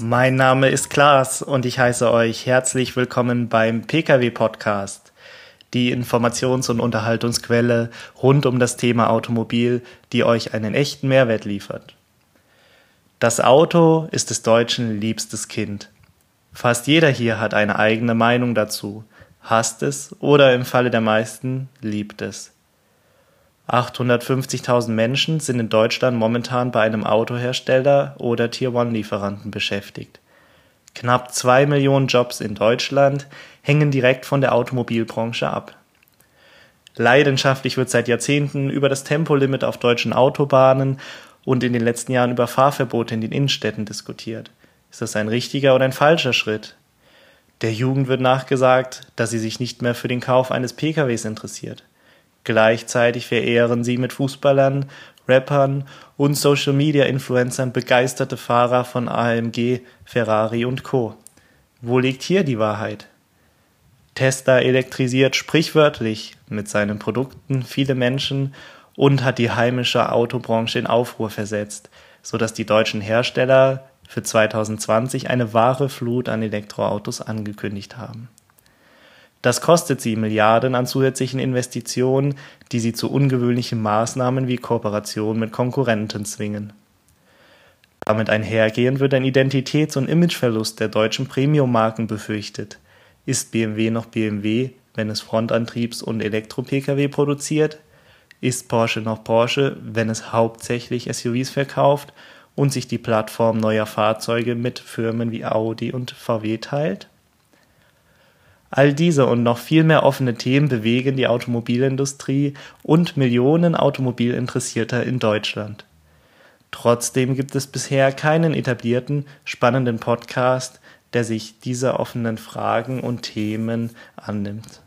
Mein Name ist Klaas und ich heiße euch herzlich willkommen beim Pkw Podcast, die Informations- und Unterhaltungsquelle rund um das Thema Automobil, die euch einen echten Mehrwert liefert. Das Auto ist des Deutschen liebstes Kind. Fast jeder hier hat eine eigene Meinung dazu, hasst es oder im Falle der meisten liebt es. 850.000 Menschen sind in Deutschland momentan bei einem Autohersteller oder Tier-One-Lieferanten beschäftigt. Knapp zwei Millionen Jobs in Deutschland hängen direkt von der Automobilbranche ab. Leidenschaftlich wird seit Jahrzehnten über das Tempolimit auf deutschen Autobahnen und in den letzten Jahren über Fahrverbote in den Innenstädten diskutiert. Ist das ein richtiger oder ein falscher Schritt? Der Jugend wird nachgesagt, dass sie sich nicht mehr für den Kauf eines PKWs interessiert. Gleichzeitig verehren sie mit Fußballern, Rappern und Social-Media-Influencern begeisterte Fahrer von AMG, Ferrari und Co. Wo liegt hier die Wahrheit? Tesla elektrisiert sprichwörtlich mit seinen Produkten viele Menschen und hat die heimische Autobranche in Aufruhr versetzt, so dass die deutschen Hersteller für 2020 eine wahre Flut an Elektroautos angekündigt haben. Das kostet sie Milliarden an zusätzlichen Investitionen, die sie zu ungewöhnlichen Maßnahmen wie Kooperation mit Konkurrenten zwingen. Damit einhergehend wird ein Identitäts- und Imageverlust der deutschen Premium-Marken befürchtet. Ist BMW noch BMW, wenn es Frontantriebs- und Elektro-Pkw produziert? Ist Porsche noch Porsche, wenn es hauptsächlich SUVs verkauft und sich die Plattform neuer Fahrzeuge mit Firmen wie Audi und VW teilt? All diese und noch viel mehr offene Themen bewegen die Automobilindustrie und Millionen Automobilinteressierter in Deutschland. Trotzdem gibt es bisher keinen etablierten, spannenden Podcast, der sich dieser offenen Fragen und Themen annimmt.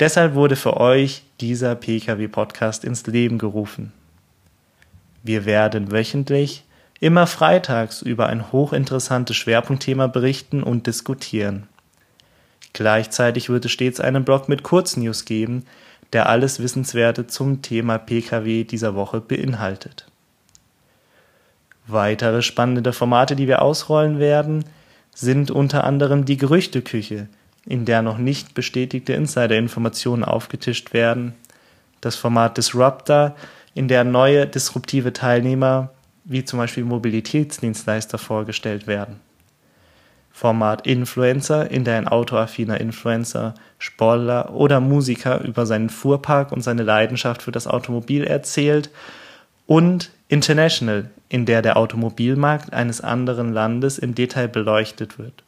Deshalb wurde für euch dieser Pkw-Podcast ins Leben gerufen. Wir werden wöchentlich, immer freitags über ein hochinteressantes Schwerpunktthema berichten und diskutieren. Gleichzeitig wird es stets einen Blog mit Kurznews geben, der alles Wissenswerte zum Thema Pkw dieser Woche beinhaltet. Weitere spannende Formate, die wir ausrollen werden, sind unter anderem die Gerüchteküche, in der noch nicht bestätigte Insider-Informationen aufgetischt werden, das Format Disruptor, in der neue disruptive Teilnehmer wie zum Beispiel Mobilitätsdienstleister vorgestellt werden Format Influencer, in der ein autoaffiner Influencer, Sportler oder Musiker über seinen Fuhrpark und seine Leidenschaft für das Automobil erzählt und International, in der der Automobilmarkt eines anderen Landes im Detail beleuchtet wird.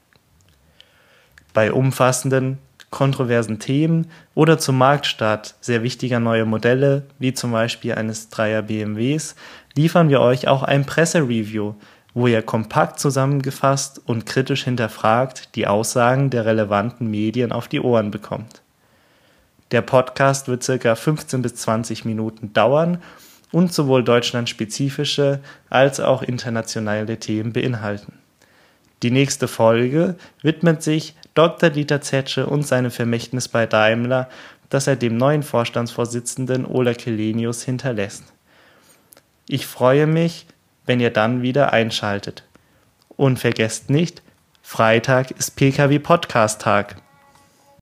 Bei umfassenden, kontroversen Themen oder zum Marktstart sehr wichtiger neue Modelle, wie zum Beispiel eines Dreier BMWs, liefern wir euch auch ein Pressereview wo ihr kompakt zusammengefasst und kritisch hinterfragt die Aussagen der relevanten Medien auf die Ohren bekommt. Der Podcast wird circa 15 bis 20 Minuten dauern und sowohl deutschlandspezifische als auch internationale Themen beinhalten. Die nächste Folge widmet sich Dr. Dieter Zetsche und seinem Vermächtnis bei Daimler, das er dem neuen Vorstandsvorsitzenden Ola Kelenius hinterlässt. Ich freue mich, wenn ihr dann wieder einschaltet. Und vergesst nicht, Freitag ist PKW Podcast Tag.